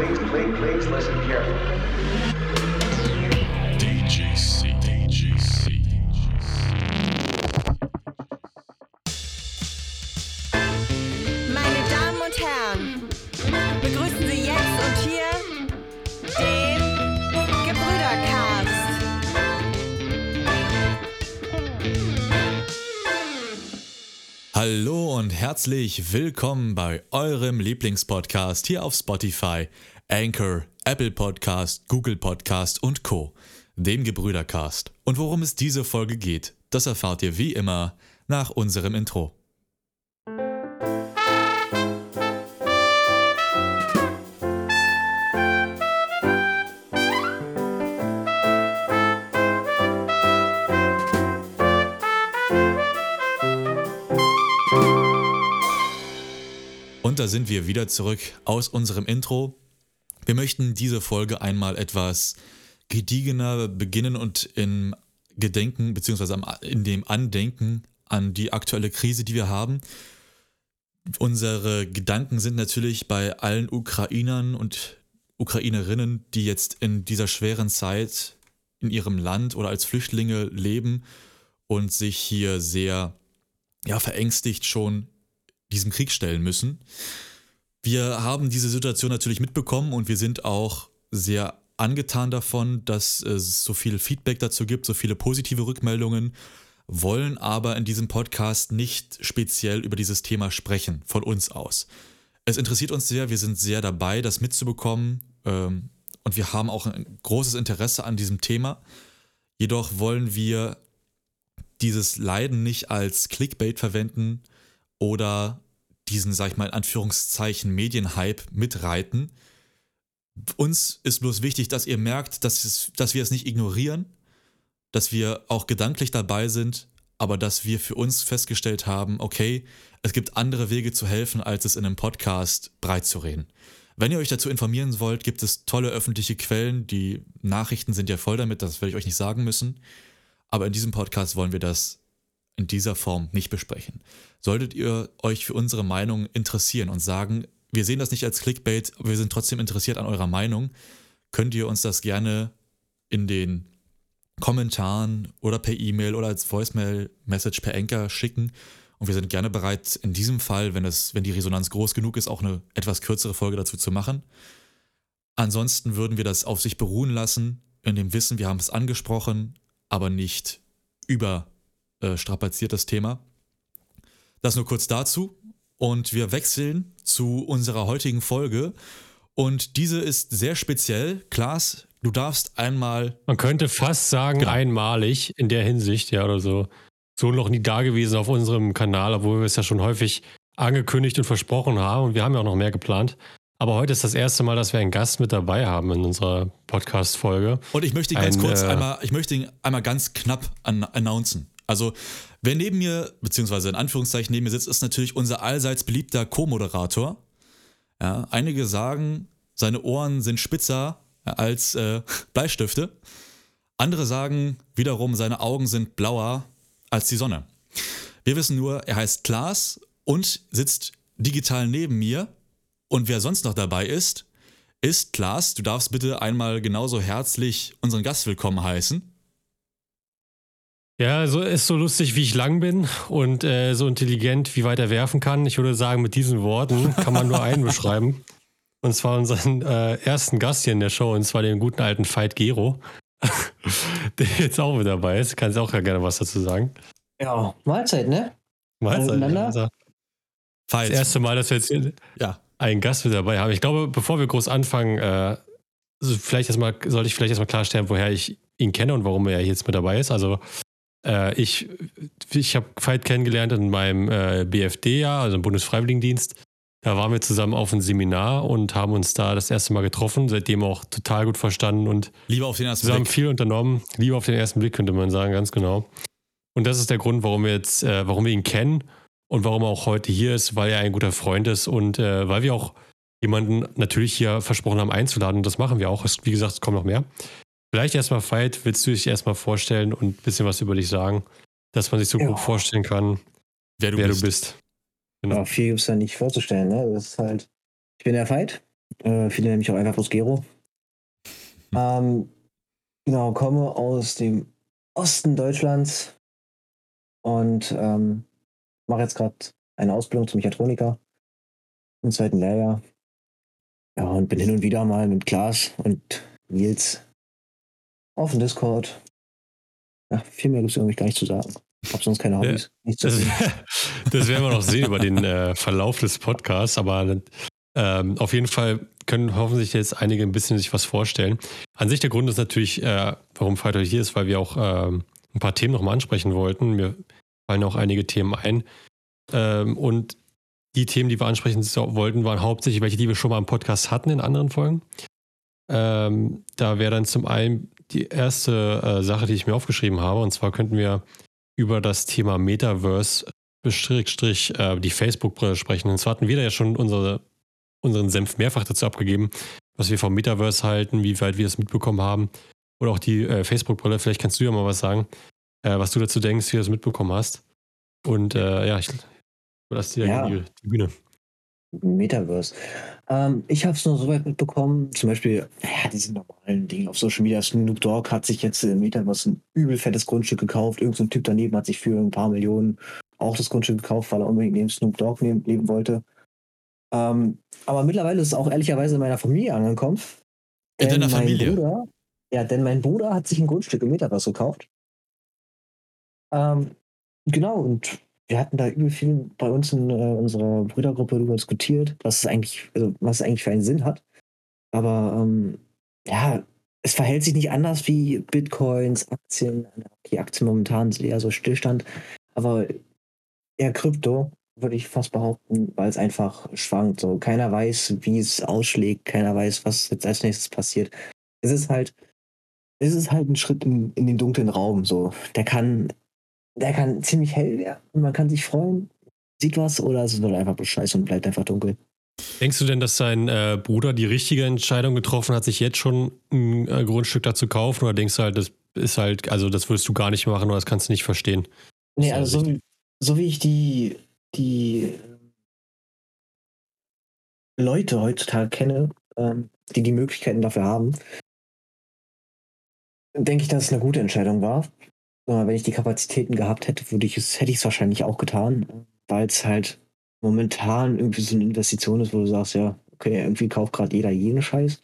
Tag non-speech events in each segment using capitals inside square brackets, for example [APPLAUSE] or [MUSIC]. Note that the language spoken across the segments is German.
please, please, please listen carefully. Hallo und herzlich willkommen bei eurem Lieblingspodcast hier auf Spotify, Anchor, Apple Podcast, Google Podcast und Co., dem Gebrüdercast. Und worum es diese Folge geht, das erfahrt ihr wie immer nach unserem Intro. Da sind wir wieder zurück aus unserem Intro. Wir möchten diese Folge einmal etwas gediegener beginnen und im Gedenken am- in dem Andenken an die aktuelle Krise, die wir haben. Unsere Gedanken sind natürlich bei allen Ukrainern und Ukrainerinnen, die jetzt in dieser schweren Zeit in ihrem Land oder als Flüchtlinge leben und sich hier sehr ja, verängstigt schon diesem Krieg stellen müssen. Wir haben diese Situation natürlich mitbekommen und wir sind auch sehr angetan davon, dass es so viel Feedback dazu gibt, so viele positive Rückmeldungen, wollen aber in diesem Podcast nicht speziell über dieses Thema sprechen, von uns aus. Es interessiert uns sehr, wir sind sehr dabei, das mitzubekommen ähm, und wir haben auch ein großes Interesse an diesem Thema. Jedoch wollen wir dieses Leiden nicht als Clickbait verwenden oder diesen, sag ich mal, in Anführungszeichen Medienhype mitreiten. Uns ist bloß wichtig, dass ihr merkt, dass, es, dass wir es nicht ignorieren, dass wir auch gedanklich dabei sind, aber dass wir für uns festgestellt haben, okay, es gibt andere Wege zu helfen, als es in einem Podcast breit zu reden. Wenn ihr euch dazu informieren wollt, gibt es tolle öffentliche Quellen. Die Nachrichten sind ja voll damit, das werde ich euch nicht sagen müssen. Aber in diesem Podcast wollen wir das in dieser Form nicht besprechen. Solltet ihr euch für unsere Meinung interessieren und sagen, wir sehen das nicht als Clickbait, wir sind trotzdem interessiert an eurer Meinung, könnt ihr uns das gerne in den Kommentaren oder per E-Mail oder als Voicemail-Message per Anchor schicken. Und wir sind gerne bereit, in diesem Fall, wenn, es, wenn die Resonanz groß genug ist, auch eine etwas kürzere Folge dazu zu machen. Ansonsten würden wir das auf sich beruhen lassen, in dem Wissen, wir haben es angesprochen, aber nicht überstrapaziert das Thema. Das nur kurz dazu. Und wir wechseln zu unserer heutigen Folge. Und diese ist sehr speziell. Klaas, du darfst einmal Man könnte fast sagen, Genau. einmalig in der Hinsicht, ja, oder so. So noch nie da gewesen auf unserem Kanal, obwohl wir es ja schon häufig angekündigt und versprochen haben. Und wir haben ja auch noch mehr geplant. Aber heute ist das erste Mal, dass wir einen Gast mit dabei haben in unserer Podcast-Folge. Und ich möchte ihn ganz Ein, kurz äh, einmal, ich möchte ihn einmal ganz knapp an, announcen. Also, wer neben mir, beziehungsweise in Anführungszeichen neben mir sitzt, ist natürlich unser allseits beliebter Co-Moderator. Ja, einige sagen, seine Ohren sind spitzer als äh, [LAUGHS] Bleistifte. Andere sagen wiederum, seine Augen sind blauer als die Sonne. Wir wissen nur, er heißt Klaas und sitzt digital neben mir. Und wer sonst noch dabei ist, ist Klaas. Du darfst bitte einmal genauso herzlich unseren Gast willkommen heißen. Ja, so ist so lustig, wie ich lang bin und äh, so intelligent, wie weit er werfen kann. Ich würde sagen, mit diesen Worten kann man nur einen beschreiben. [LAUGHS] Und zwar unseren äh, ersten Gast hier in der Show, und zwar den guten alten Veit Gero, [LAUGHS] der jetzt auch mit dabei ist. Kannst auch ja gerne was dazu sagen. Ja, Mahlzeit, ne? Mahlzeit, also Falls. Das erste Mal, dass wir jetzt hier Ja. einen Gast mit dabei haben. Ich glaube, bevor wir groß anfangen, äh, vielleicht erstmal, sollte ich vielleicht erstmal klarstellen, woher ich ihn kenne und warum er jetzt mit dabei ist. Also ich, ich habe Veit kennengelernt in meinem äh, BFD-Jahr, also im Bundesfreiwilligendienst. Da waren wir zusammen auf einem Seminar und haben uns da das erste Mal getroffen, seitdem auch total gut verstanden und Lieber auf den ersten wir haben Blick. viel unternommen. Liebe auf den ersten Blick, könnte man sagen, ganz genau. Und das ist der Grund, warum wir jetzt, äh, warum wir ihn kennen und warum er auch heute hier ist, weil er ein guter Freund ist und äh, weil wir auch jemanden natürlich hier versprochen haben einzuladen. Und das machen wir auch. Es, wie gesagt, es kommen noch mehr. Vielleicht erstmal, Veit, willst du dich erstmal vorstellen und ein bisschen was über dich sagen, dass man sich so Ja. grob vorstellen kann, Wer du wer bist. du bist. Genau. Ja, viel gibt es da nicht vorzustellen, ne? Das ist halt. Ich bin der Veit, Äh, viele nennen mich auch einfach bloß Gero. Ähm, genau, komme aus dem Osten Deutschlands und ähm, mache jetzt gerade eine Ausbildung zum Mechatroniker im zweiten Lehrjahr. Ja, und bin hin und wieder mal mit Klaas und Nils auf dem Discord. Ja, viel mehr gibt es irgendwie gar nicht zu sagen. Hab sonst keine Hobbys. Zu Das, [LAUGHS] das werden wir noch sehen über den äh, Verlauf des Podcasts, aber ähm, auf jeden Fall können hoffentlich jetzt einige ein bisschen sich was vorstellen. An sich der Grund ist natürlich, äh, warum heute hier ist, weil wir auch ähm, ein paar Themen nochmal ansprechen wollten. Mir fallen auch einige Themen ein. Ähm, und die Themen, die wir ansprechen wollten, waren hauptsächlich welche, die wir schon mal im Podcast hatten in anderen Folgen. Ähm, da wäre dann zum einen die erste äh, Sache, die ich mir aufgeschrieben habe, und zwar könnten wir über das Thema Metaverse Strich, äh, die Facebook-Brille sprechen. Und zwar hatten wir da ja schon unsere, unseren Senf mehrfach dazu abgegeben, was wir vom Metaverse halten, wie weit wir das mitbekommen haben. Oder auch die äh, Facebook-Brille. Vielleicht kannst du ja mal was sagen, äh, was du dazu denkst, wie du das mitbekommen hast. Und äh, ja, ich überlasse dir Ja. die Bühne. Metaverse. Ähm, ich habe es nur so weit mitbekommen, zum Beispiel, ja, diese normalen Dinge auf Social Media. Snoop Dogg hat sich jetzt im Metaverse ein übel fettes Grundstück gekauft. Irgend so ein Typ daneben hat sich für ein paar Millionen auch das Grundstück gekauft, weil er unbedingt neben Snoop Dogg neben, leben wollte. Ähm, aber mittlerweile ist es auch ehrlicherweise in meiner Familie angekommen. In deiner Familie? Bruder, ja, denn mein Bruder hat sich ein Grundstück im Metaverse gekauft. Ähm, genau, und wir hatten da übel viel bei uns in äh, unserer Brüdergruppe darüber diskutiert, was es eigentlich, also was es eigentlich für einen Sinn hat. Aber ähm, ja, es verhält sich nicht anders wie Bitcoins, Aktien. Okay, Aktien momentan sind eher so Stillstand, aber eher Krypto, würde ich fast behaupten, weil es einfach schwankt. So, keiner weiß, wie es ausschlägt, keiner weiß, was jetzt als nächstes passiert. Es ist halt, es ist halt ein Schritt in, in den dunklen Raum. So, der kann, der kann ziemlich hell werden und man kann sich freuen, sieht was oder es wird einfach bloß scheiße und bleibt einfach dunkel. Denkst du denn, dass sein äh, Bruder die richtige Entscheidung getroffen hat, sich jetzt schon ein äh, Grundstück dazu kaufen? Oder denkst du halt, das ist halt, also das würdest du gar nicht machen oder das kannst du nicht verstehen? Nee, also so, so wie ich die, die ähm, Leute heutzutage kenne, ähm, die die Möglichkeiten dafür haben, denke ich, dass es eine gute Entscheidung war. Wenn ich die Kapazitäten gehabt hätte, würde ich es, hätte ich es wahrscheinlich auch getan, weil es halt momentan irgendwie so eine Investition ist, wo du sagst, ja, okay, irgendwie kauft gerade jeder jeden Scheiß.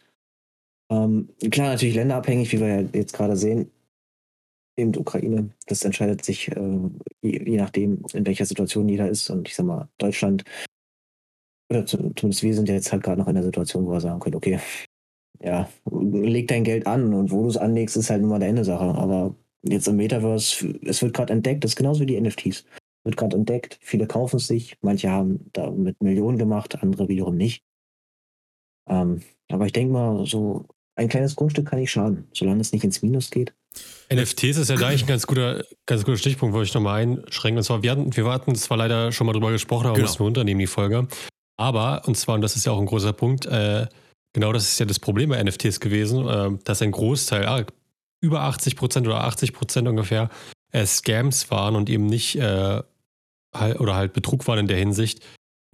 Ähm, klar, natürlich länderabhängig, wie wir ja jetzt gerade sehen. Eben Ukraine, das entscheidet sich äh, je, je nachdem, in welcher Situation jeder ist. Und ich sag mal, Deutschland, oder zu, zumindest wir sind ja jetzt halt gerade noch in der Situation, wo wir sagen können, okay, ja, leg dein Geld an und wo du es anlegst, ist halt immer deine Sache. Aber jetzt im Metaverse, es wird gerade entdeckt, das ist genauso wie die NFTs. Wird gerade entdeckt, viele kaufen es sich, manche haben damit Millionen gemacht, andere wiederum nicht. Ähm, aber ich denke mal, so ein kleines Grundstück kann nicht schaden, solange es nicht ins Minus geht. NFTs ist ja da eigentlich ein ganz guter, ganz guter Stichpunkt, wollte ich nochmal einschränken. Und zwar, wir hatten, wir hatten zwar leider schon mal drüber gesprochen, aber Genau. mussten wir runternehmen, die Folge. Aber, und zwar, und das ist ja auch ein großer Punkt, äh, genau das ist ja das Problem bei NFTs gewesen, äh, dass ein Großteil, ah, über 80 Prozent oder 80 Prozent ungefähr, äh, Scams waren und eben nicht, äh, oder halt Betrug waren in der Hinsicht.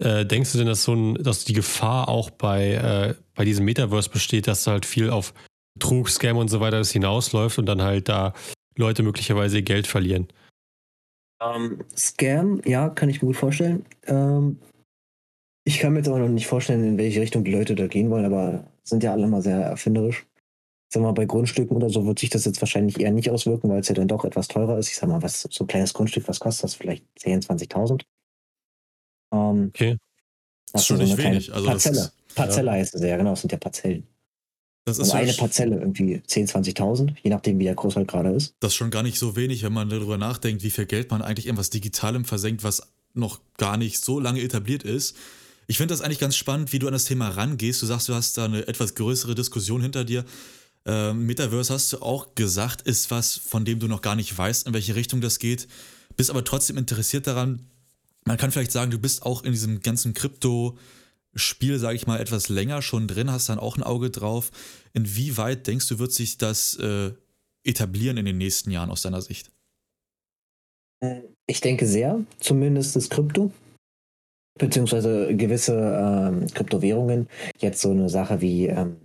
Äh, denkst du denn, dass so ein, dass die Gefahr auch bei, äh, bei diesem Metaverse besteht, dass halt viel auf Betrug, Scam und so weiter das hinausläuft und dann halt da Leute möglicherweise ihr Geld verlieren? Ähm, Scam, ja, kann ich mir gut vorstellen. Ähm, ich kann mir jetzt aber noch nicht vorstellen, in welche Richtung die Leute da gehen wollen, aber sind ja alle immer sehr erfinderisch. Ich sag mal, bei Grundstücken oder so wird sich das jetzt wahrscheinlich eher nicht auswirken, weil es ja dann doch etwas teurer ist. Ich sag mal, was so ein kleines Grundstück, was kostet das? Vielleicht 10.000, 20.000. Ähm, Okay. Das ist schon nicht wenig. Also das Parzelle. ist- Parzelle heißt es ja, genau, es sind ja Parzellen. Das Also ist, eine schon, Parzelle irgendwie 10.000, 20.000, je nachdem, wie der groß halt gerade ist. das ist schon gar nicht so wenig, wenn man darüber nachdenkt, wie viel Geld man eigentlich in was Digitalem versenkt, was noch gar nicht so lange etabliert ist. Ich finde das eigentlich ganz spannend, wie du an das Thema rangehst. Du sagst, du hast da eine etwas größere Diskussion hinter dir. Ähm, Metaverse hast du auch gesagt, ist was, von dem du noch gar nicht weißt, in welche Richtung das geht. Bist aber trotzdem interessiert daran. Man kann vielleicht sagen, du bist auch in diesem ganzen Krypto-Spiel, sage ich mal, etwas länger schon drin, hast dann auch ein Auge drauf. Inwieweit denkst du, wird sich das äh, etablieren in den nächsten Jahren aus deiner Sicht? Ich denke sehr, zumindest das Krypto. beziehungsweise gewisse ähm, Kryptowährungen. Jetzt so eine Sache wie ähm,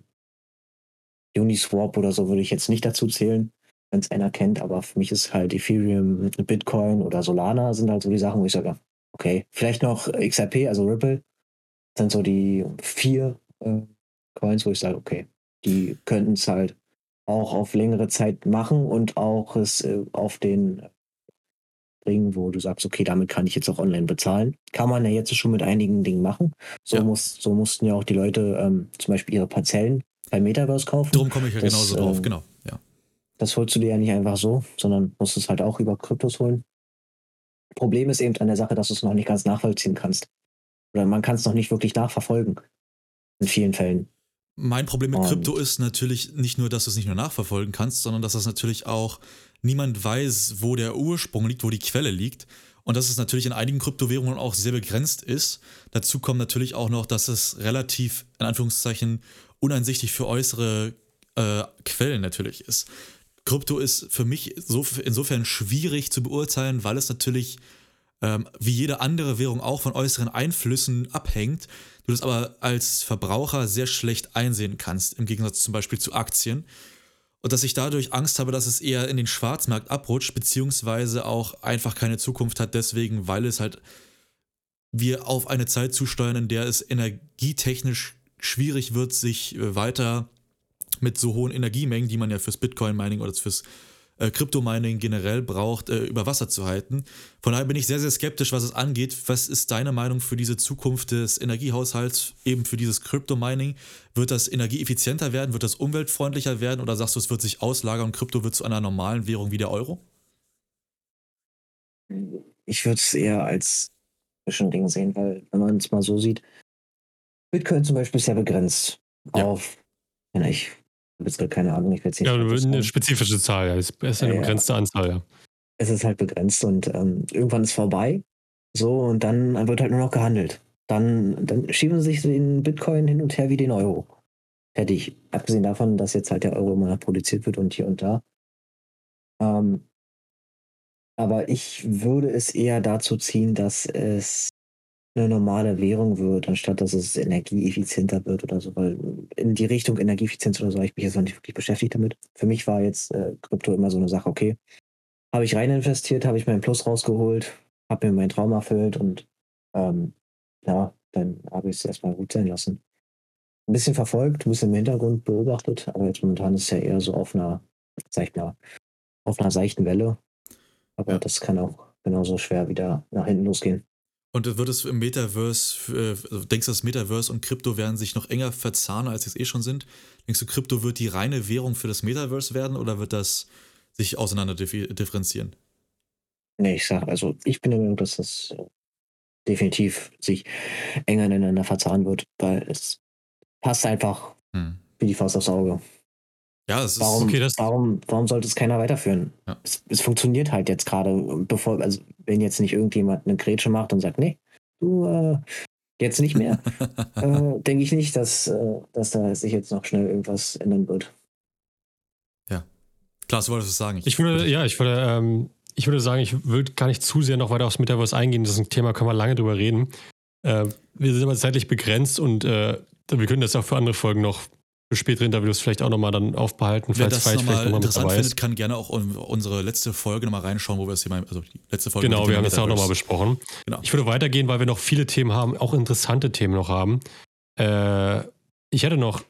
Uniswap oder so würde ich jetzt nicht dazu zählen, wenn es einer kennt, aber für mich ist halt Ethereum, Bitcoin oder Solana sind halt so die Sachen, wo ich sage, okay, vielleicht noch XRP, also Ripple, sind so die vier äh, Coins, wo ich sage, okay, die könnten es halt auch auf längere Zeit machen und auch es äh, auf den bringen, wo du sagst, okay, damit kann ich jetzt auch online bezahlen. Kann man ja jetzt schon mit einigen Dingen machen. So, Ja. muss, so mussten ja auch die Leute ähm, zum Beispiel ihre Parzellen bei Metaverse kaufen. Darum komme ich ja Das, genauso drauf, ähm, genau. Ja. Das holst du dir ja nicht einfach so, sondern musst es halt auch über Kryptos holen. Problem ist eben an der Sache, dass du es noch nicht ganz nachvollziehen kannst. Oder man kann es noch nicht wirklich nachverfolgen. In vielen Fällen. Mein Problem mit Und- Krypto ist natürlich nicht nur, dass du es nicht nur nachverfolgen kannst, sondern dass das natürlich auch niemand weiß, wo der Ursprung liegt, wo die Quelle liegt. Und dass es natürlich in einigen Kryptowährungen auch sehr begrenzt ist. Dazu kommt natürlich auch noch, dass es relativ, in Anführungszeichen, uneinsichtig für äußere äh, Quellen natürlich ist. Krypto ist für mich so, insofern schwierig zu beurteilen, weil es natürlich ähm, wie jede andere Währung auch von äußeren Einflüssen abhängt, du das aber als Verbraucher sehr schlecht einsehen kannst, im Gegensatz zum Beispiel zu Aktien. Und dass ich dadurch Angst habe, dass es eher in den Schwarzmarkt abrutscht, beziehungsweise auch einfach keine Zukunft hat, deswegen, weil es halt wir auf eine Zeit zusteuern, in der es energietechnisch schwierig wird, sich äh, weiter mit so hohen Energiemengen, die man ja fürs Bitcoin-Mining oder fürs äh, Krypto-Mining generell braucht, äh, über Wasser zu halten. Von daher bin ich sehr, sehr skeptisch, was es angeht. Was ist deine Meinung für diese Zukunft des Energiehaushalts, eben für dieses Krypto-Mining? Wird das energieeffizienter werden? Wird das umweltfreundlicher werden? Oder sagst du, es wird sich auslagern und Krypto wird zu einer normalen Währung wie der Euro? Ich würde es eher als Ding sehen, weil wenn man es mal so sieht, Bitcoin zum Beispiel ist ja begrenzt Ja. auf, ja, ich habe jetzt gerade keine Ahnung, ich will jetzt nicht Ja, eine spezifische Zahl, ja. Es ist eine Ja, ja. begrenzte Anzahl, ja. es ist halt begrenzt und ähm, irgendwann ist vorbei. So, und dann wird halt nur noch gehandelt. Dann, dann schieben sie sich den Bitcoin hin und her wie den Euro. Fertig. Abgesehen davon, dass jetzt halt der Euro immer noch produziert wird und hier und da. Ähm, aber ich würde es eher dazu ziehen, dass es eine normale Währung wird, anstatt dass es energieeffizienter wird oder so, weil in die Richtung Energieeffizienz oder so ich mich jetzt noch nicht wirklich beschäftigt damit. Für mich war jetzt äh, Krypto immer so eine Sache, okay, habe ich rein investiert, habe ich meinen Plus rausgeholt, habe mir meinen Traum erfüllt und ähm, ja, dann habe ich es erstmal gut sein lassen. Ein bisschen verfolgt, ein bisschen im Hintergrund beobachtet, aber jetzt momentan ist es ja eher so auf einer, sag ich mal, auf einer seichten Welle. Aber Ja. das kann auch genauso schwer wieder nach hinten losgehen. Und wird es im Metaverse, äh, denkst du, das Metaverse und Krypto werden sich noch enger verzahnen, als sie es eh schon sind? Denkst du, Krypto wird die reine Währung für das Metaverse werden oder wird das sich auseinander differenzieren? Nee, ich sag, also ich bin der Meinung, dass das definitiv sich enger ineinander verzahnen wird, weil es passt einfach Hm. wie die Faust aufs Auge. Ja, es ist. Warum, okay, das- warum, warum sollte es keiner weiterführen? Ja. Es, es funktioniert halt jetzt gerade, bevor, also wenn jetzt nicht irgendjemand eine Grätsche macht und sagt, nee, du äh, jetzt nicht mehr, [LAUGHS] äh, denke ich nicht, dass, äh, dass da sich jetzt noch schnell irgendwas ändern wird. Klar, du wolltest es sagen. Ich würde, ja, ich würde, ähm, ich würde sagen, ich würde gar nicht zu sehr noch weiter aufs Metaverse eingehen. Das ist ein Thema, können wir lange drüber reden. Äh, wir sind aber zeitlich begrenzt und äh, wir können das auch für andere Folgen noch für spätere Interviews vielleicht auch nochmal dann aufbehalten, Wer falls das Veit nochmal mit interessant findet, kann gerne auch unsere letzte Folge nochmal reinschauen, wo wir das Thema, also die letzte Folge. Genau, wir haben das ja auch nochmal besprochen. Genau. Ich würde weitergehen, weil wir noch viele Themen haben, auch interessante Themen noch haben. Äh, ich hätte noch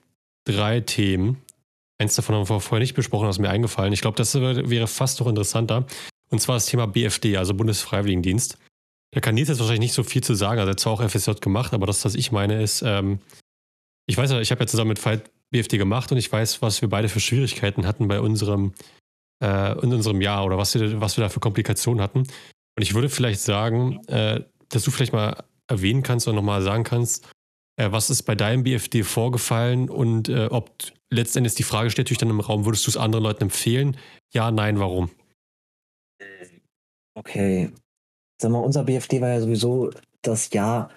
drei Themen. Eins davon haben wir vorher nicht besprochen, das ist mir eingefallen. Ich glaube, das wär- wäre fast noch interessanter. Und zwar das Thema BFD, also Bundesfreiwilligendienst. Da kann Nils jetzt wahrscheinlich nicht so viel zu sagen. Also er hat zwar auch FSJ gemacht, aber das, was ich meine, ist, ähm, ich weiß ja, ich habe ja zusammen mit Veit BFD gemacht und ich weiß, was wir beide für Schwierigkeiten hatten bei unserem, äh, in unserem Jahr oder was wir, was wir da für Komplikationen hatten. Und ich würde vielleicht sagen, äh, dass du vielleicht mal erwähnen kannst oder nochmal sagen kannst, äh, was ist bei deinem BFD vorgefallen und äh, ob letztendlich die Frage steht natürlich dann im Raum, würdest du es anderen Leuten empfehlen? Ja, nein, warum? Okay. Sag mal, unser BFD war ja sowieso das Jahr,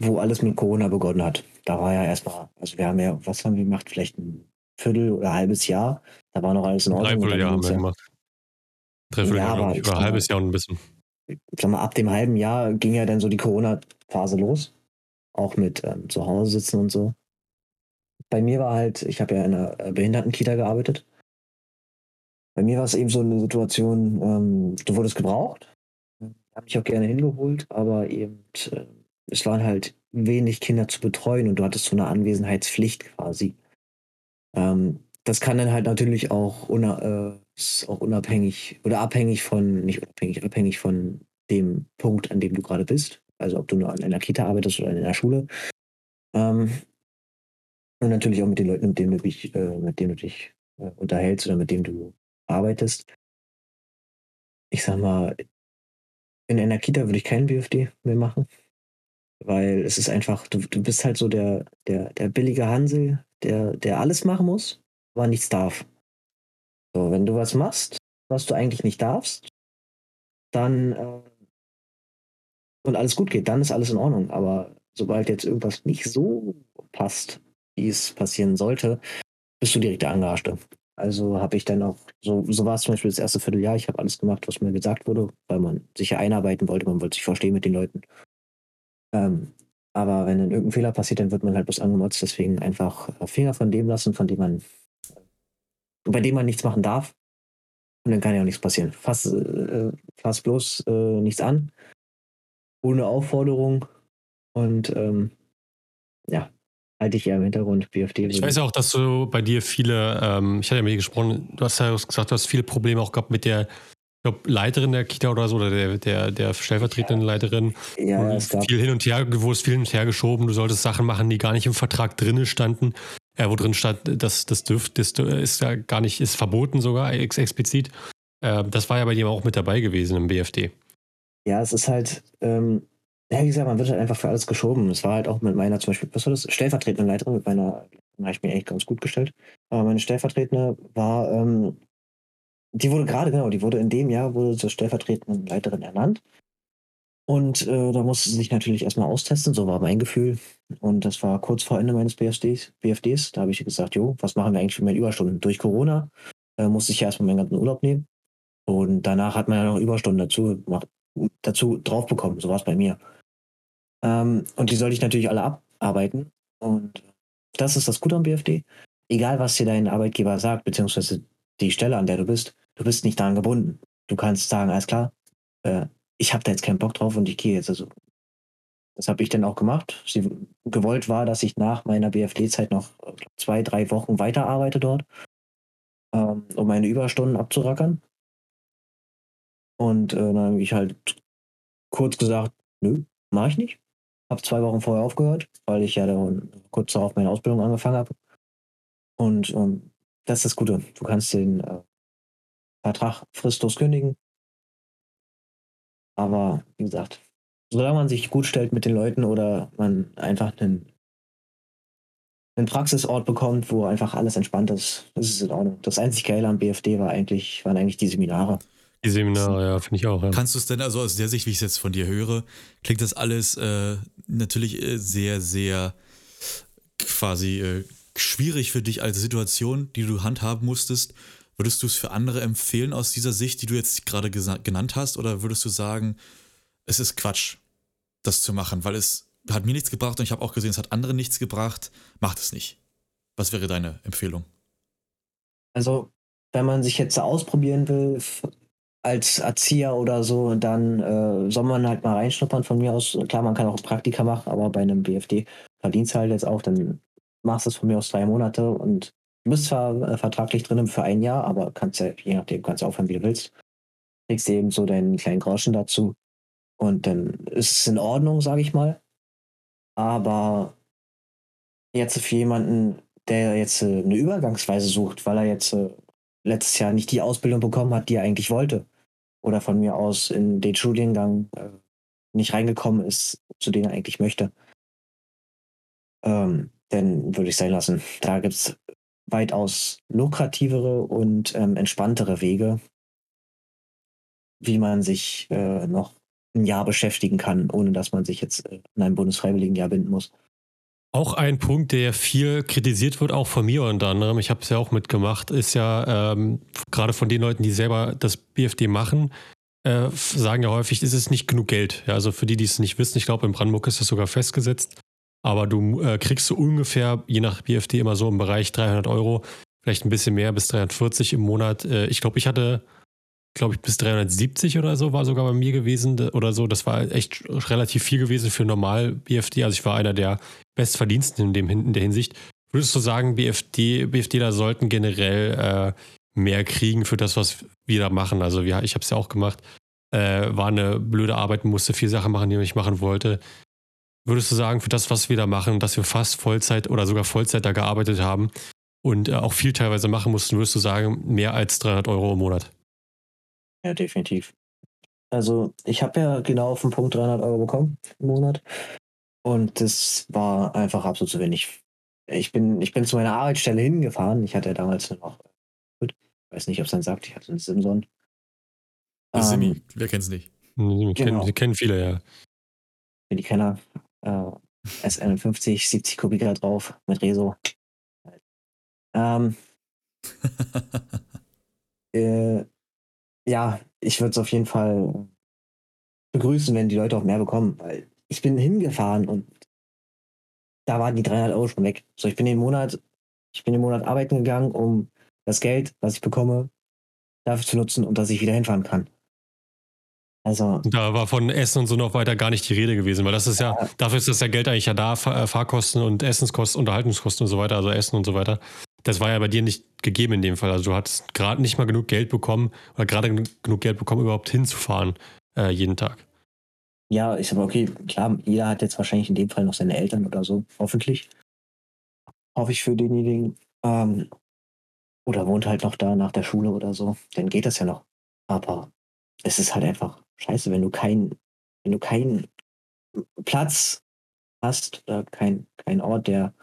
wo alles mit Corona begonnen hat. Da war ja erstmal, also wir haben ja, was haben wir gemacht? Vielleicht ein Viertel oder ein halbes Jahr. Da war noch alles in Ordnung. Dreivierteljahr haben wir ja- gemacht. Dreivierteljahr, Ja, glaube ich, ich über ein halbes Jahr und ein bisschen. sag mal, ab dem halben Jahr ging ja dann so die Corona, Phase los. Auch mit ähm, zu Hause sitzen und so. Bei mir war halt, ich habe ja in einer äh, Behindertenkita gearbeitet. Bei mir war es eben so eine Situation, ähm, du wurdest gebraucht. Ich habe mich auch gerne hingeholt, aber eben äh, es waren halt wenig Kinder zu betreuen und du hattest so eine Anwesenheitspflicht quasi. Ähm, das kann dann halt natürlich auch, una, äh, auch unabhängig oder abhängig von, nicht unabhängig, abhängig von dem Punkt, an dem du gerade bist. Also ob du nur an einer Kita arbeitest oder in einer Schule. Ähm, und natürlich auch mit den Leuten, mit denen du dich, äh, mit denen du dich äh, unterhältst oder mit denen du arbeitest. Ich sag mal, in einer Kita würde ich keinen BFD mehr machen. Weil es ist einfach, du, du bist halt so der, der, der billige Hansel, der, der alles machen muss, aber nichts darf. So, wenn du was machst, was du eigentlich nicht darfst, dann äh, und alles gut geht, dann ist alles in Ordnung. Aber sobald jetzt irgendwas nicht so passt, wie es passieren sollte, bist du direkt der Angearschte. Also habe ich dann auch, so, so war es zum Beispiel das erste Vierteljahr, ich habe alles gemacht, was mir gesagt wurde, weil man sich ja einarbeiten wollte, man wollte sich verstehen mit den Leuten. Ähm, aber wenn dann irgendein Fehler passiert, dann wird man halt bloß angemotzt, deswegen einfach Finger von dem lassen, von dem man, bei dem man nichts machen darf. Und dann kann ja auch nichts passieren. Fass, äh, fass bloß äh, nichts an, ohne Aufforderung und ähm, ja, halte ich eher im Hintergrund. BFD ich weiß ja auch, dass du bei dir viele, ähm, ich hatte ja mit dir gesprochen, du hast ja gesagt, du hast viele Probleme auch gehabt mit der, ich glaube, Leiterin der Kita oder so, oder der, der, der stellvertretenden Leiterin. Ja, es gab viel hin und her, wo es viel hin und her geschoben, du solltest Sachen machen, die gar nicht im Vertrag drin standen. Äh, wo drin stand, das, das dürft, das ist ja gar nicht, ist verboten sogar ex explizit. Äh, das war ja bei dir auch mit dabei gewesen im BFD. Ja, es ist halt, ähm, ja, wie gesagt, man wird halt einfach für alles geschoben. Es war halt auch mit meiner zum Beispiel, was war das? Stellvertretende Leiterin, mit meiner, da habe ich mir echt ganz gut gestellt. Aber meine Stellvertretende war, ähm, die wurde gerade, genau, die wurde in dem Jahr, wurde zur stellvertretenden Leiterin ernannt. Und äh, da musste sie sich natürlich erstmal austesten, so war mein Gefühl. Und das war kurz vor Ende meines BFDs. BFDs. Da habe ich gesagt, jo, was machen wir eigentlich für meine Überstunden? Durch Corona äh, musste ich ja erstmal meinen ganzen Urlaub nehmen. Und danach hat man ja noch Überstunden dazu, dazu drauf bekommen. So war es bei mir. Ähm, und die sollte ich natürlich alle abarbeiten. Und das ist das Gute am BFD. Egal, was dir dein Arbeitgeber sagt, beziehungsweise die Stelle, an der du bist, du bist nicht daran gebunden. Du kannst sagen, alles klar, äh, ich habe da jetzt keinen Bock drauf und ich gehe jetzt. Also, das habe ich dann auch gemacht. Sie, gewollt war, dass ich nach meiner BFD-Zeit noch zwei, drei Wochen weiterarbeite dort, ähm, um meine Überstunden abzurackern. Und äh, dann habe ich halt kurz gesagt, nö, mache ich nicht. Habe zwei Wochen vorher aufgehört, weil ich ja dann kurz darauf meine Ausbildung angefangen habe. Und ähm, das ist das Gute. Du kannst den äh, Vertrag fristlos kündigen. Aber wie gesagt, solange man sich gut stellt mit den Leuten oder man einfach einen, einen Praxisort bekommt, wo einfach alles entspannt ist, ist es in Ordnung. Das einzig Geile am BFD war eigentlich, waren eigentlich die Seminare. Die Seminare, ja, finde ich auch. Ja. Kannst du es denn, also aus der Sicht, wie ich es jetzt von dir höre, klingt das alles äh, natürlich äh, sehr, sehr quasi äh, schwierig für dich als Situation, die du handhaben musstest. Würdest du es für andere empfehlen aus dieser Sicht, die du jetzt gerade genannt hast, oder würdest du sagen, es ist Quatsch, das zu machen, weil es hat mir nichts gebracht und ich habe auch gesehen, es hat anderen nichts gebracht, macht es nicht. Was wäre deine Empfehlung? Also, wenn man sich jetzt ausprobieren will, als Erzieher oder so, dann äh, soll man halt mal reinschnuppern von mir aus. Klar, man kann auch Praktika machen, aber bei einem BFD verdienst halt jetzt auch, dann machst du es von mir aus drei Monate und du bist zwar äh, vertraglich drin für ein Jahr, aber kannst ja, je nachdem, kannst du aufhören, wie du willst. Kriegst eben so deinen kleinen Groschen dazu. Und dann ist es in Ordnung, sage ich mal. Aber jetzt für jemanden, der jetzt äh, eine Übergangsweise sucht, weil er jetzt äh, letztes Jahr nicht die Ausbildung bekommen hat, die er eigentlich wollte, oder von mir aus in den Studiengang nicht reingekommen ist, zu dem er eigentlich möchte, ähm, dann würde ich sein lassen. Da gibt es weitaus lukrativere und ähm, entspanntere Wege, wie man sich äh, noch ein Jahr beschäftigen kann, ohne dass man sich jetzt äh, in einem Bundesfreiwilligenjahr binden muss. Auch ein Punkt, der viel kritisiert wird, auch von mir unter anderem, ich habe es ja auch mitgemacht, ist ja ähm, gerade von den Leuten, die selber das BFD machen, äh, sagen ja häufig, es ist nicht genug Geld. Ja, also für die, die es nicht wissen, ich glaube, in Brandenburg ist das sogar festgesetzt. Aber du äh, kriegst so ungefähr, je nach BFD, immer so im Bereich 300 Euro, vielleicht ein bisschen mehr, bis 340 im Monat. Äh, ich glaube, ich hatte, glaube ich, bis 370 oder so war sogar bei mir gewesen oder so. Das war echt relativ viel gewesen für normal BFD. Also ich war einer der Bestverdiensten in, dem, in der Hinsicht. Würdest du sagen, BFD, BFDler sollten generell äh, mehr kriegen für das, was wir da machen? Also wir, ich habe es ja auch gemacht. Äh, war eine blöde Arbeit, musste vier Sachen machen, die ich machen wollte. Würdest du sagen, für das, was wir da machen, dass wir fast Vollzeit oder sogar Vollzeit da gearbeitet haben und äh, auch viel teilweise machen mussten, würdest du sagen, mehr als 300 Euro im Monat? Ja, definitiv. Also ich habe ja genau auf den Punkt 300 Euro bekommen im Monat. Und das war einfach absolut zu wenig ich bin, ich bin zu meiner Arbeitsstelle hingefahren. Ich hatte damals noch, ich weiß nicht, ob es dann sagt, ich hatte einen Simson. Ähm, Simi, wer kennt's nicht? Sie kennen, genau. kennen viele, ja. Für die Kenner, äh, S51, 70 Kubik drauf mit Reso. Ähm, [LAUGHS] äh, ja, ich würde es auf jeden Fall begrüßen, wenn die Leute auch mehr bekommen, weil ich bin hingefahren und da waren die 300 Euro schon weg. So, ich bin den Monat, ich bin den Monat arbeiten gegangen, um das Geld, was ich bekomme, dafür zu nutzen und dass ich wieder hinfahren kann. Also. Da war von Essen und so noch weiter gar nicht die Rede gewesen, weil das ist ja, ja dafür ist das ja Geld eigentlich ja da, äh, Fahrkosten und Essenskosten, Unterhaltungskosten und so weiter, also Essen und so weiter. Das war ja bei dir nicht gegeben in dem Fall. Also du hattest gerade nicht mal genug Geld bekommen oder gerade genug Geld bekommen, überhaupt hinzufahren äh, jeden Tag. Ja, ich sag mal, okay, klar, jeder hat jetzt wahrscheinlich in dem Fall noch seine Eltern oder so, hoffentlich. Hoffe ich für denjenigen. Ähm, oder wohnt halt noch da nach der Schule oder so, dann geht das ja noch. Aber es ist halt einfach scheiße, wenn du keinen, wenn du keinen Platz hast oder kein, kein Ort, der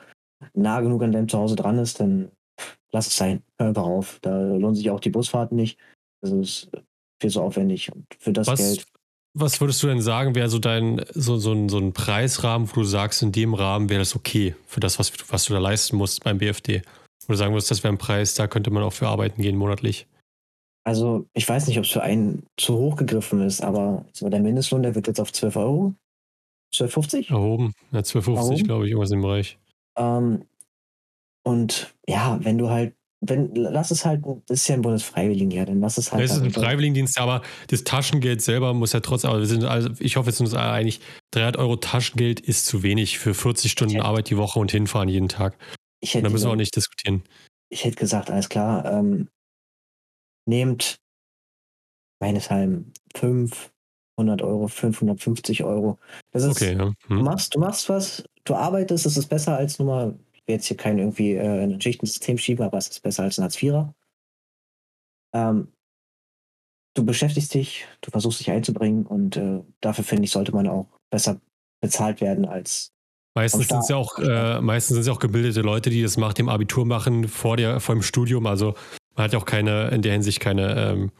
nah genug an deinem Zuhause dran ist, dann lass es sein. Hör einfach auf. Da lohnen sich auch die Busfahrten nicht. Das ist viel so aufwendig. Und für das Was, Geld. Was würdest du denn sagen, wäre so dein, so, so, ein, so ein Preisrahmen, wo du sagst, in dem Rahmen wäre das okay für das, was, was du da leisten musst beim BFD? Wo du sagen würdest, das wäre ein Preis, da könnte man auch für arbeiten gehen monatlich? Also, ich weiß nicht, ob es für einen zu hoch gegriffen ist, aber der Mindestlohn, der wird jetzt auf 12 Euro. 12,50? Erhoben. Ja, 12,50, glaube ich, irgendwas im Bereich. Ähm, und ja, wenn du halt wenn, lass es halt, das ist ja ein Bundesfreiwilligenjahr, dann lass es halt. Es ist ein Freiwilligendienst, aber das Taschengeld selber muss ja trotzdem, aber wir sind also, ich hoffe, wir sind uns alle einig, 300 Euro Taschengeld ist zu wenig für 40 Stunden hätte, Arbeit die Woche und hinfahren jeden Tag. Ich hätte da müssen wir auch nicht diskutieren. Ich hätte gesagt, alles klar, ähm, nehmt meineshalben 500 Euro, 550 Euro. Das ist, okay, ja. hm. du, machst, du machst was, du arbeitest, das ist besser als nur mal will jetzt hier kein irgendwie äh, ein Schichtensystem schieben, aber es ist besser als ein Hartz-IVer. Ähm, du beschäftigst dich, du versuchst dich einzubringen und äh, dafür finde ich, sollte man auch besser bezahlt werden als Meistens sind es ja auch, äh, meistens sind es auch gebildete Leute, die das nach dem Abitur machen, vor, der, vor dem Studium. Also man hat ja auch keine, in der Hinsicht keine ähm,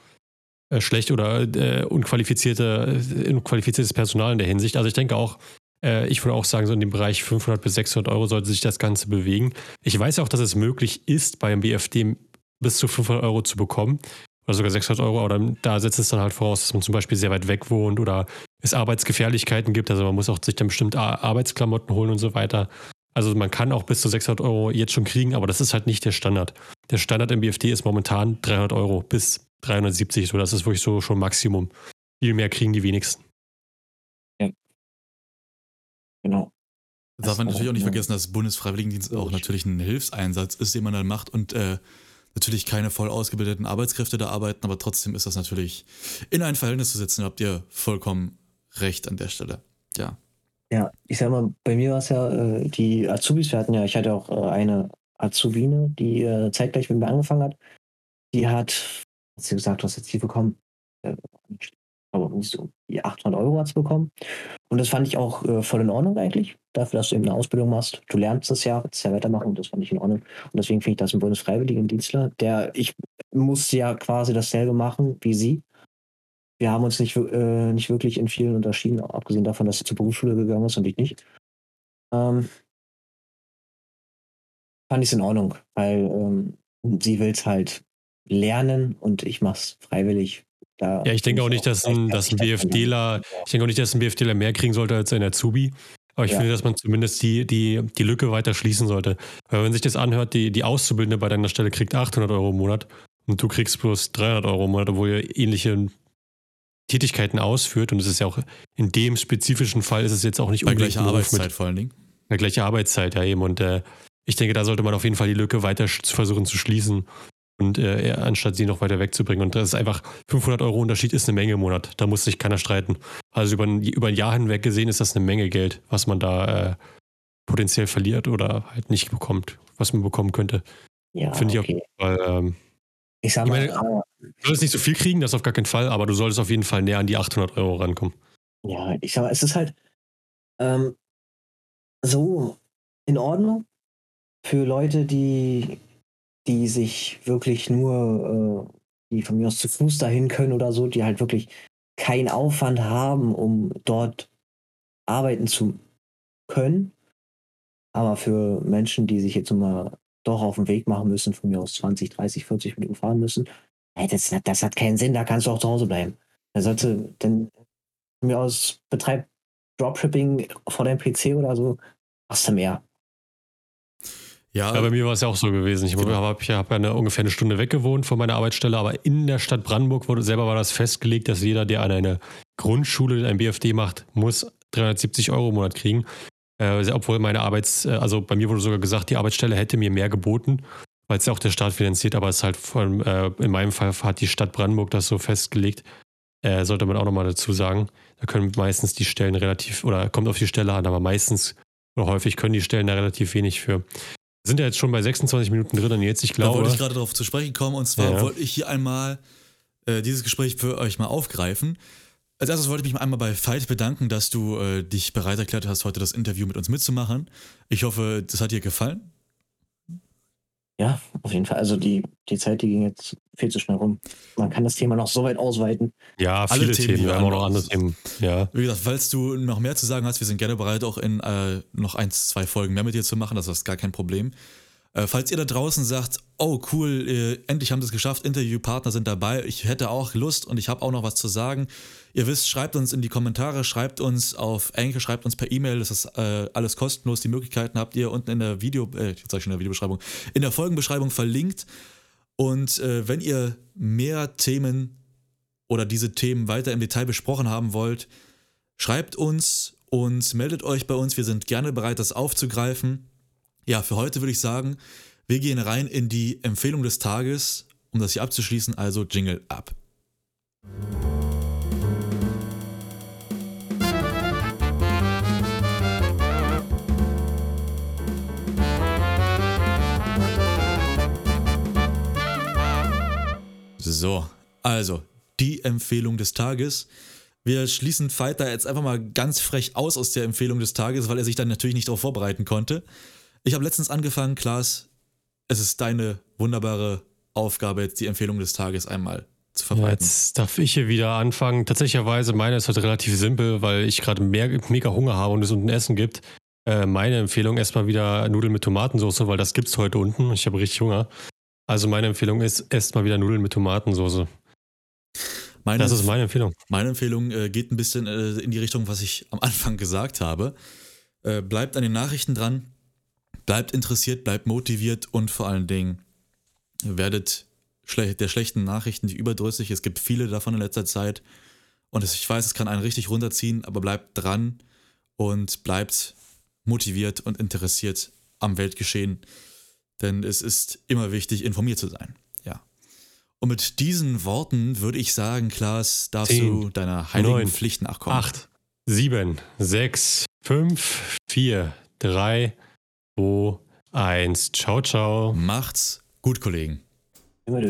äh, schlecht oder äh, unqualifizierte, äh, unqualifiziertes Personal in der Hinsicht. Also ich denke auch, äh, ich würde auch sagen, so in dem Bereich 500 bis 600 Euro sollte sich das Ganze bewegen. Ich weiß auch, dass es möglich ist, beim BFD bis zu 500 Euro zu bekommen oder sogar 600 Euro, aber da setzt es dann halt voraus, dass man zum Beispiel sehr weit weg wohnt oder es Arbeitsgefährlichkeiten gibt. Also man muss auch sich dann bestimmt Arbeitsklamotten holen und so weiter. Also man kann auch bis zu 600 Euro jetzt schon kriegen, aber das ist halt nicht der Standard. Der Standard im BFD ist momentan 300 Euro bis 370, so das ist wirklich so schon Maximum. Viel mehr kriegen die wenigsten. Genau. Darf man natürlich auch nicht vergessen, dass Bundesfreiwilligendienst auch natürlich ein Hilfseinsatz ist, den man dann macht und äh, natürlich keine voll ausgebildeten Arbeitskräfte da arbeiten, aber trotzdem ist das natürlich in ein Verhältnis zu setzen. Da habt ihr vollkommen recht an der Stelle. Ja. Ja, ich sag mal, bei mir war es ja, äh, die Azubis, wir hatten ja, ich hatte auch äh, eine Azubine, die äh, zeitgleich mit mir angefangen hat. Die hat, hat sie gesagt, was hat sie bekommen? Äh, aber nicht so, die 800 Euro hat sie bekommen. Und das fand ich auch äh, voll in Ordnung eigentlich, dafür, dass du eben eine Ausbildung machst. Du lernst das ja, willst ja weitermachen und das fand ich in Ordnung. Und deswegen finde ich das ein Bundesfreiwilligendienstler, der, ich musste ja quasi dasselbe machen wie sie. Wir haben uns nicht, äh, nicht wirklich in vielen unterschieden, abgesehen davon, dass sie zur Berufsschule gegangen ist und ich nicht. Ähm, fand ich es in Ordnung, weil ähm, sie will es halt lernen und ich mache es freiwillig Da Ja, ich denke auch nicht, dass ein, dass ein BFDler, ich denke auch nicht, dass ein BFDler mehr kriegen sollte als ein Azubi. Aber ich Ja. finde, dass man zumindest die, die, die Lücke weiter schließen sollte. Weil wenn sich das anhört, die, die Auszubildende bei deiner Stelle kriegt 800 Euro im Monat und du kriegst bloß 300 Euro im Monat, obwohl ihr ähnliche Tätigkeiten ausführt. Und es ist ja auch in dem spezifischen Fall ist es jetzt auch nicht Bei unbedingt gleicher Arbeitszeit vor allen Dingen. Bei gleicher Arbeitszeit, ja eben. Und äh, ich denke, da sollte man auf jeden Fall die Lücke weiter versuchen zu schließen und äh, anstatt sie noch weiter wegzubringen. Und das ist einfach 500 Euro Unterschied ist eine Menge im Monat. Da muss sich keiner streiten. Also über ein, über ein Jahr hinweg gesehen ist das eine Menge Geld, was man da äh, potenziell verliert oder halt nicht bekommt, was man bekommen könnte. Ja, Finde ich auf okay. jeden Fall. Ähm, Ich sag Ich mal, meine- äh, du solltest nicht so viel kriegen, das auf gar keinen Fall, aber du solltest auf jeden Fall näher an die 800 Euro rankommen. ja, ich sag mal, es ist halt ähm, so in Ordnung für Leute, die, die sich wirklich nur, äh, die von mir aus zu Fuß dahin können oder so, die halt wirklich keinen Aufwand haben, um dort arbeiten zu können. Aber für Menschen, die sich jetzt mal doch auf den Weg machen müssen, von mir aus 20, 30, 40 Minuten fahren müssen, ey, das, hat- das hat keinen Sinn, da kannst du auch zu Hause bleiben. Da sollte, denn von mir aus betreibt Dropshipping vor deinem PC oder so, machst du mehr. Ja, Ja, bei mir war es ja auch so gewesen. Ich Genau. habe hab, ich hab ja eine, ungefähr eine Stunde weg gewohnt von meiner Arbeitsstelle, aber in der Stadt Brandenburg wurde selber war das festgelegt, dass jeder, der an eine Grundschule ein BFD macht, muss 370 Euro im Monat kriegen. Äh, obwohl meine Arbeits-, äh, also bei mir wurde sogar gesagt, die Arbeitsstelle hätte mir mehr geboten, weil es ja auch der Staat finanziert, aber es ist halt von, äh, in meinem Fall hat die Stadt Brandenburg das so festgelegt. Äh, sollte man auch nochmal dazu sagen. Da können meistens die Stellen relativ, oder kommt auf die Stelle an, aber meistens oder häufig können die Stellen da relativ wenig für. Wir sind ja jetzt schon bei 26 Minuten drin und jetzt, ich da glaube. wollte ich gerade darauf zu sprechen kommen. Und zwar Ja. wollte ich hier einmal äh, dieses Gespräch für euch mal aufgreifen. Als erstes wollte ich mich einmal bei Veit bedanken, dass du äh, dich bereit erklärt hast, heute das Interview mit uns mitzumachen. Ich hoffe, das hat dir gefallen. Ja, auf jeden Fall. Also die, die Zeit, die ging jetzt viel zu schnell rum. Man kann das Thema noch so weit ausweiten. ja, alle viele Themen, Themen. Wir haben auch noch andere Themen. Ja. Wie gesagt, falls du noch mehr zu sagen hast, wir sind gerne bereit, auch in äh, noch ein, zwei Folgen mehr mit dir zu machen. Das ist gar kein Problem. Äh, falls ihr da draußen sagt, oh cool, äh, endlich haben sie es geschafft, Interviewpartner sind dabei, ich hätte auch Lust und ich habe auch noch was zu sagen. Ihr wisst, schreibt uns in die Kommentare, schreibt uns auf Enke, schreibt uns per E-Mail, das ist äh, alles kostenlos. Die Möglichkeiten habt ihr unten in der Video, äh, jetzt ich schon in der Videobeschreibung, in der Folgenbeschreibung verlinkt. Und äh, wenn ihr mehr Themen oder diese Themen weiter im Detail besprochen haben wollt, schreibt uns und meldet euch bei uns. Wir sind gerne bereit, das aufzugreifen. Ja, für heute würde ich sagen, wir gehen rein in die Empfehlung des Tages, um das hier abzuschließen. Also Jingle ab. So, also die Empfehlung des Tages. Wir schließen da jetzt einfach mal ganz frech aus aus der Empfehlung des Tages, weil er sich dann natürlich nicht darauf vorbereiten konnte. Ich habe letztens angefangen, Klaas, es ist deine wunderbare Aufgabe, jetzt die Empfehlung des Tages einmal zu Ja, verbreiten. Jetzt darf ich hier wieder anfangen. Tatsächlicherweise, meine ist heute relativ simpel, weil ich gerade mega Hunger habe und es unten Essen gibt. Äh, meine Empfehlung erstmal wieder Nudeln mit Tomatensauce, weil das gibt's heute unten ich habe richtig Hunger. Also meine Empfehlung ist, esst mal wieder Nudeln mit Tomatensauce. meine, Das ist meine Empfehlung. meine Empfehlung äh, geht ein bisschen äh, in die Richtung, was ich am Anfang gesagt habe. Äh, bleibt an den Nachrichten dran, bleibt interessiert, bleibt motiviert und vor allen Dingen werdet schle der schlechten Nachrichten nicht überdrüssig. Es gibt viele davon in letzter Zeit. Und ich weiß, es kann einen richtig runterziehen, aber bleibt dran und bleibt motiviert und interessiert am Weltgeschehen. Denn es ist immer wichtig, informiert zu sein. Ja. Und mit diesen Worten würde ich sagen, Klaas, darfst Zehn, du deiner heiligen neun, Pflicht nachkommen. Acht, sieben, sechs, fünf, vier, drei, zwei, eins. Ciao, ciao. Macht's gut, Kollegen. Immer